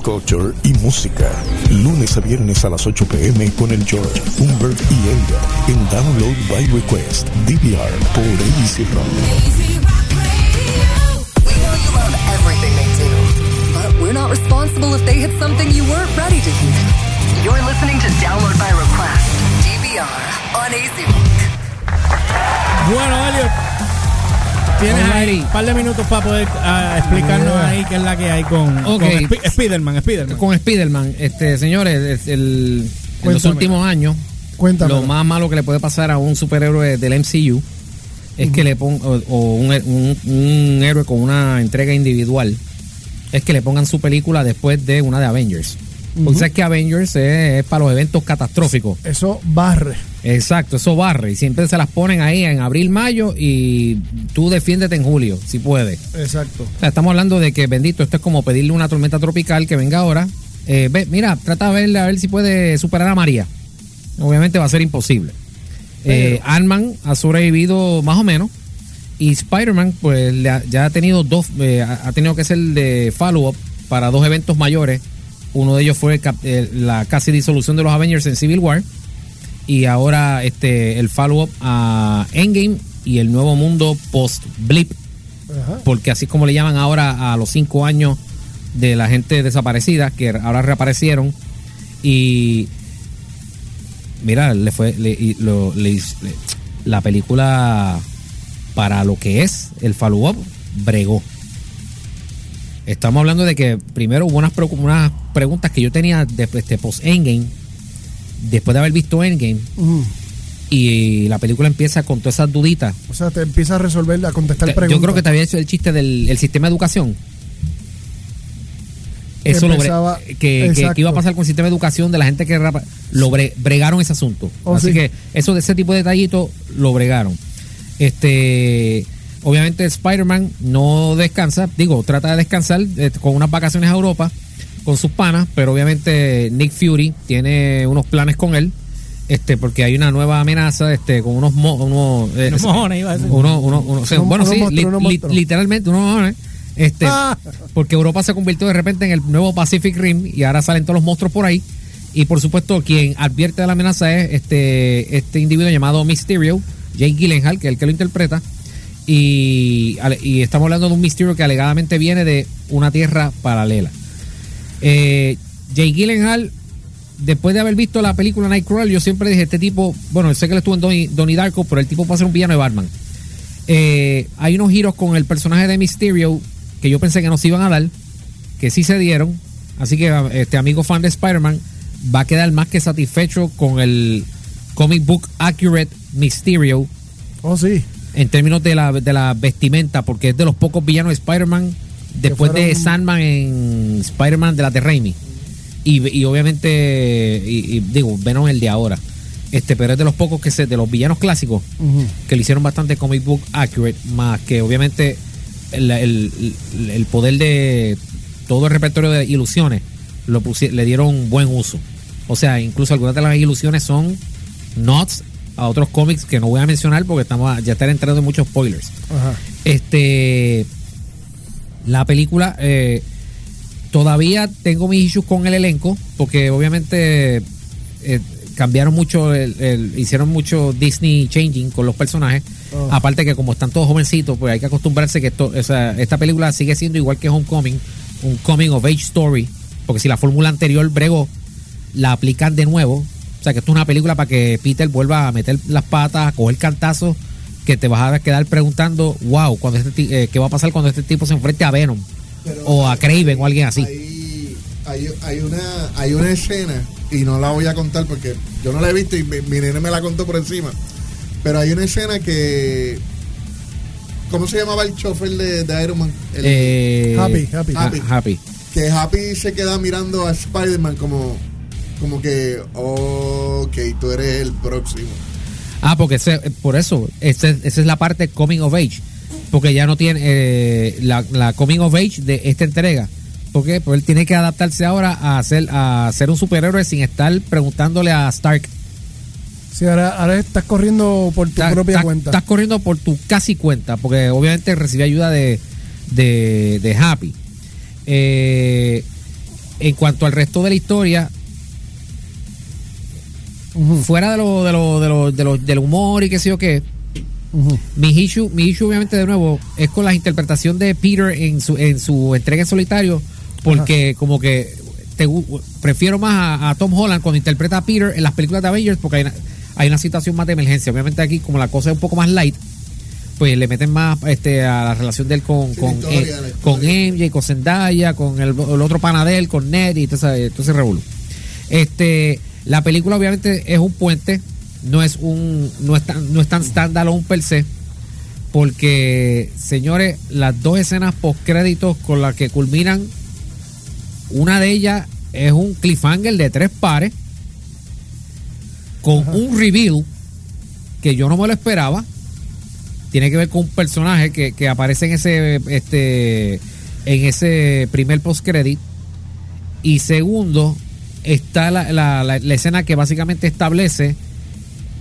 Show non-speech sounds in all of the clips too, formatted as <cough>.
culture y música. Lunes a viernes a las 8 pm con el George, Humbert y Elliot en Download by Request, DVR por AC Rock. We're not responsible if they hit something you weren't ready to hear. You're listening to Download by Request, DVR, on AC Bueno, Elliot, tienes ahí un par de minutos para poder ah, explicarnos ahí qué es la que hay con, Ok. con Sp- Spiderman, Spiderman. Con Spider-Man, este, señores, es el- en los últimos años, Cuéntame. lo más malo que le puede pasar a un superhéroe del MCU es que le pongan, o, o un, un- un héroe con una entrega individual, es que le pongan su película después de una de Avengers. Porque sabes que Avengers es, es para los eventos catastróficos. Eso barre. Exacto, eso barre. Y siempre se las ponen ahí en abril, mayo y tú defiéndete en julio, si puedes. Exacto. O sea, estamos hablando de que, bendito, esto es como pedirle una tormenta tropical que venga ahora. Eh, ve, mira, trata de verle a ver si puede superar a María. Obviamente va a ser imposible. Eh, Ant-Man ha sobrevivido más o menos. Y Spider-Man, pues ya ha tenido dos, eh, ha ha tenido que ser de follow-up para dos eventos mayores. Uno de ellos fue eh, la casi disolución de los Avengers en Civil War. Y ahora este el follow-up a Endgame y el nuevo mundo post-Blip porque así como le llaman ahora a los cinco años de la gente desaparecida, que ahora reaparecieron. Y mira, le fue le- y lo- le- le- la película para lo que es el follow-up bregó. Estamos hablando de que primero hubo unas, preguntas que yo tenía después de post Endgame, después de haber visto Endgame, y la película empieza con todas esas duditas. O sea, te empieza a resolver, a contestar Te- preguntas. Yo creo que te había hecho el chiste del el sistema de educación. Que Eso lo que, que- iba a pasar con el sistema de educación de la gente que rapa- lo bre- bregaron ese asunto. Oh, Así sí. que eso de ese tipo de detallitos lo bregaron. Este, obviamente Spider-Man no descansa, digo, trata de descansar eh, con unas vacaciones a Europa con sus panas, pero obviamente Nick Fury tiene unos planes con él. Este, porque hay una nueva amenaza, este, con unos, mo- unos, eh, Unos mojones, iba a decir. uno, uno, uno- o sea, Unos- bueno, sí, li- li- monstruos. literalmente, unos mojones. Este, Ah. porque Europa se convirtió de repente en el nuevo Pacific Rim y ahora salen todos los monstruos por ahí. Y por supuesto, quien advierte de la amenaza es este, este individuo llamado Mysterio, Jake Gyllenhaal, que es el que lo interpreta. Y, y estamos hablando de un Mysterio que alegadamente viene de una tierra paralela. Eh, Jake Gyllenhaal, después de haber visto la película Nightcrawler, yo siempre dije, este tipo, bueno, sé que él estuvo en Donnie, Donnie Darko, pero el tipo puede ser un villano de Batman. Eh, hay unos giros con el personaje de Mysterio que yo pensé que no se iban a dar, que sí se dieron. Así que este amigo fan de Spider-Man va a quedar más que satisfecho con el comic book accurate Mysterio Oh, sí. En términos de la, de la vestimenta, porque es de los pocos villanos de Spider-Man después de Sandman en Spider-Man de la de Raimi. Y, y obviamente, y, y digo, Venom el de ahora. Este, pero es de los pocos que se, de los villanos clásicos que le hicieron bastante comic book accurate, más que obviamente el, el- poder de todo el repertorio de ilusiones lo le dieron buen uso. O sea, incluso algunas de las ilusiones son nods a otros cómics que no voy a mencionar porque estamos a- ya estar entrando en muchos spoilers. Ajá. Este la película eh, todavía tengo mis issues con el elenco porque obviamente eh, cambiaron mucho el- el- hicieron mucho Disney changing con los personajes Oh. aparte que como están todos jovencitos pues hay que acostumbrarse que esto o sea, esta película sigue siendo igual que Homecoming un coming of age story porque si la fórmula anterior bregó la aplican de nuevo o sea que esto es una película para que Peter vuelva a meter las patas a coger cantazos que te vas a quedar preguntando, wow, cuando este eh, ¿qué va a pasar cuando este tipo se enfrente a Venom? Pero o a Craven o alguien así. Hay, hay, hay una, hay una escena, y no la voy a contar porque yo no la he visto y mi, mi nene me la contó por encima. Pero hay una escena que. ¿Cómo se llamaba el chofer de, de Iron Man? El- Eh, Happy, Happy. ah, Happy. happy. que Happy se queda mirando a Spider-Man como, como que, ok, tú eres el próximo. Ah, porque ese- por eso, ese- esa es la parte coming of age. Porque ya no tiene eh, la, la coming of age de esta entrega. ¿Por qué? Porque él tiene que adaptarse ahora a ser, a ser un superhéroe sin estar preguntándole a Stark. Sí, ahora, ahora estás corriendo por tu propia cuenta. Estás corriendo por tu casi cuenta, porque obviamente recibe ayuda de, de, de Happy. Eh, en cuanto al resto de la historia, Fuera de lo, de lo, de lo, de lo- del humor y qué sé yo qué, mi issue, mi issue obviamente de nuevo es con la interpretación de Peter en su, en su entrega en solitario, porque como que te prefiero más a, a Tom Holland cuando interpreta a Peter en las películas de Avengers porque hay una, hay una situación más de emergencia. Obviamente aquí como la cosa es un poco más light, pues le meten más este a la relación de él con, Sí, con, historia, eh, la con. MJ, con Zendaya, con el, el otro panadel, con Ned y todo ese, todo ese revolú. Este, la película obviamente es un puente, no es un, no es tan, no es tan standalone per se, porque señores, las dos escenas post créditos con las que culminan, una de ellas es un cliffhanger de tres pares con un reveal que yo no me lo esperaba. Tiene que ver con un personaje que, que aparece en ese este en ese primer post credit y segundo está la, la- la- la escena que básicamente establece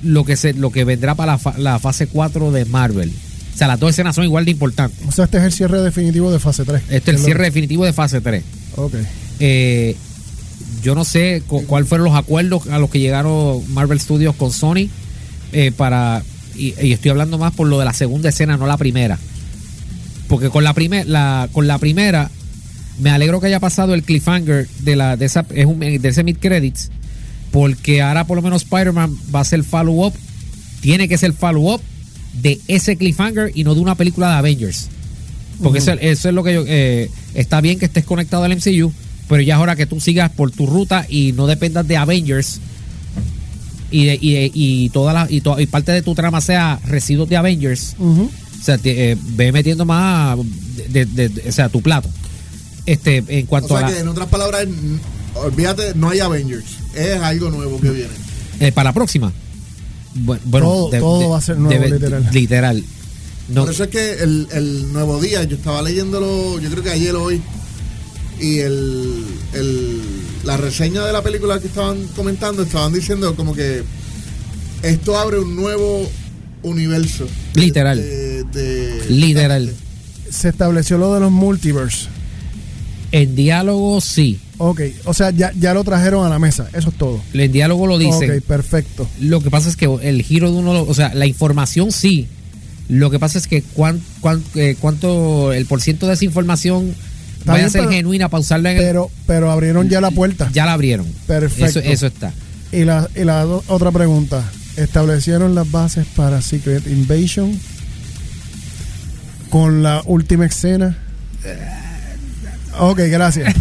lo que se lo que vendrá para la, fa- la fase 4 de Marvel. O sea, las dos escenas son igual de importantes. O sea, este es el cierre definitivo de fase 3. Este es el cierre definitivo de fase 3. Ok. Eh, yo no sé cu- cuáles fueron los acuerdos a los que llegaron Marvel Studios con Sony eh, para y, y estoy hablando más por lo de la segunda escena, no la primera, porque con la primera, la, con la primera me alegro que haya pasado el cliffhanger de la de esa es un, de ese mid credits, porque ahora por lo menos Spider-Man va a ser follow up, tiene que ser follow up de ese cliffhanger y no de una película de Avengers. Porque eso, eso es lo que yo. eh, está bien que estés conectado al MCU, pero ya es hora que tú sigas por tu ruta y no dependas de Avengers. Y, de- y, de- y toda la, y, to- y parte de tu trama sea residuos de Avengers. O sea, te- eh, ve metiendo más de- o sea, tu plato. Este, en O cuanto sea a la, que en otras palabras, olvídate, no hay Avengers. Es algo nuevo que viene. eh, para la próxima. Bu- Bueno, Todo- todo va a ser nuevo, literal. Literal. No, Por eso es que el, el nuevo día, yo estaba leyéndolo, yo creo que ayer o hoy, y el, el- la reseña de la película que estaban comentando, estaban diciendo como que esto abre un nuevo universo. de- Literal. de- de- Literal. Se estableció lo de los multiverse. En diálogo sí. Ok, o sea, ya, ya lo trajeron a la mesa. Eso es todo. En diálogo lo dicen. Ok, perfecto. Lo que pasa es que el giro de uno, o sea, la información sí. Lo que pasa es que cuán, cuán- eh, cuánto, el porciento de esa información Está vaya bien, a ser pero- genuina para usarla en el- Pero, pero abrieron ya la puerta. ya la abrieron. Perfecto. Eso, eso está. Y la, y la do- otra pregunta. ¿Establecieron las bases para Secret Invasion? Con la última escena. Ok, gracias.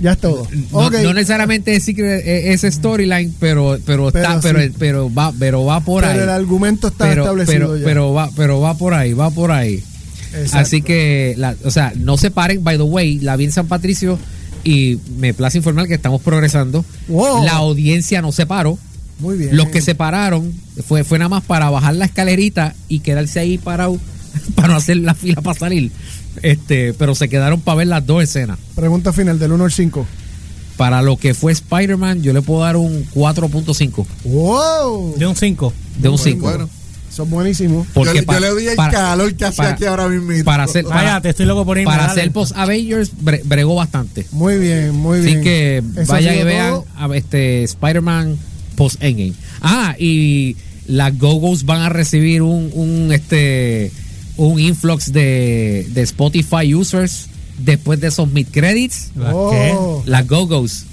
ya es todo. No, necesariamente es eh, ese storyline, pero, pero está, Pero pero, sí. pero va, pero va por pero ahí. el argumento está pero, establecido pero, ya. pero va, pero va por ahí, va por ahí. Exacto. Así que, la, o sea, no se paren, by the way, la vi en San Patricio y me place informar que estamos progresando. Wow. La audiencia no se paró. Muy bien. Los que se pararon fue, fue nada más para bajar la escalerita y quedarse ahí parado <laughs> para no hacer la fila para salir. Este, pero se quedaron para ver las dos escenas. Pregunta final del 1 al 5. Para lo que fue Spider-Man, yo le puedo dar un 4.5 ¡Wow! De un 5. de un 5. Bueno, Son buenísimos. yo, Porque le- yo pa- le doy el para- calor que hace para- aquí ahora mismo. para hacer- Para- Vaya, te estoy loco por irme. Para dale. hacer post Avengers bre- bregó bastante. Muy bien, muy bien. Así que vayan y vean a este Spider-Man post Endgame. Ah, y las Go-Go's van a recibir un, un este un influx de, de Spotify users después de esos mid credits. ¿Las Oh. Las Go-Go's.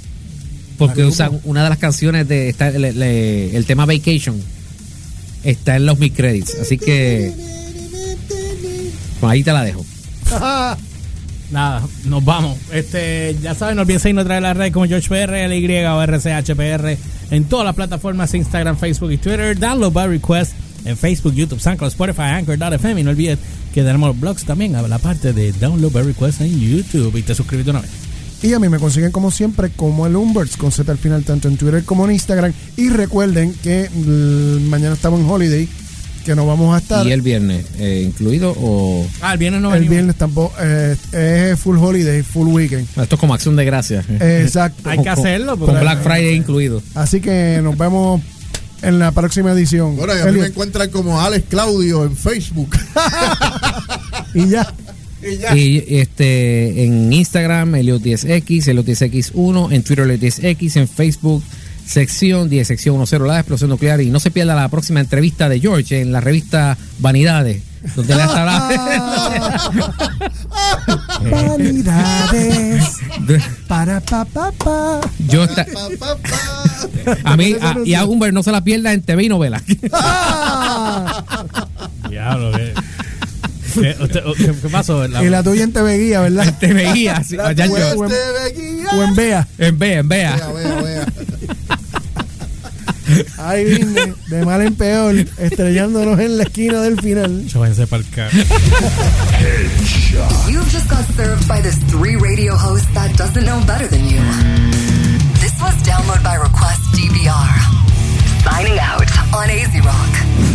Porque ¿Las usan una de las canciones de está, le- le- el tema Vacation está en los mid credits. Así que pues ahí te la dejo. <laughs> Nada, nos vamos. Este, ya saben, no olviden seguirnos a través de la red como George PR, LY o RCHPR en todas las plataformas Instagram, Facebook y Twitter. Download by request en Facebook, YouTube, SoundCloud, Spotify, Anchor.fm. Y no olvides que tenemos los blogs también a la parte de Download by request en YouTube. Y te suscribes de una vez. Y a mí me consiguen como siempre como el Umberts con Z al final tanto en Twitter como en Instagram. Y recuerden que mm, mañana estamos en Holiday, que nos vamos a estar. ¿Y el viernes eh, incluido o...? Ah, el viernes no el venimos. viernes tampoco eh, es full holiday, full weekend. Esto es como acción de gracias. Exacto. Hay que hacerlo. Con Black Friday incluido. Así que nos vemos en la próxima edición. Bueno, y a mí me encuentran como Alex Claudio en Facebook. <laughs> y ya. Y ya. Y este en Instagram, Eliot 10X, Eliot 10X1, en Twitter, Eliot 10X, en Facebook, sección 10, sección 10, la explosión nuclear. Y no se pierda la próxima entrevista de George en la revista Vanidades, donde le estará. <laughs> Vanidades. <laughs> Para pa pa pa. Yo pa, pa. A mí a- y a Humber no se la pierda en TV y novela. Ah. Diablo, ¿qué, <laughs> qué, usted- qué- qué pasó? La- Y la tuya en TV Guía, ¿verdad? TV guía, sí, La ya yo- veía. O en Bea. en vea, en vea. <laughs> Ahí vine, de mal en peor, estrellándonos en la esquina del final. Yo váyanse pa'l ca- You've just got served by this three radio host that doesn't know better than you. This was Download by Request DVR. Signing out on AZ Rock.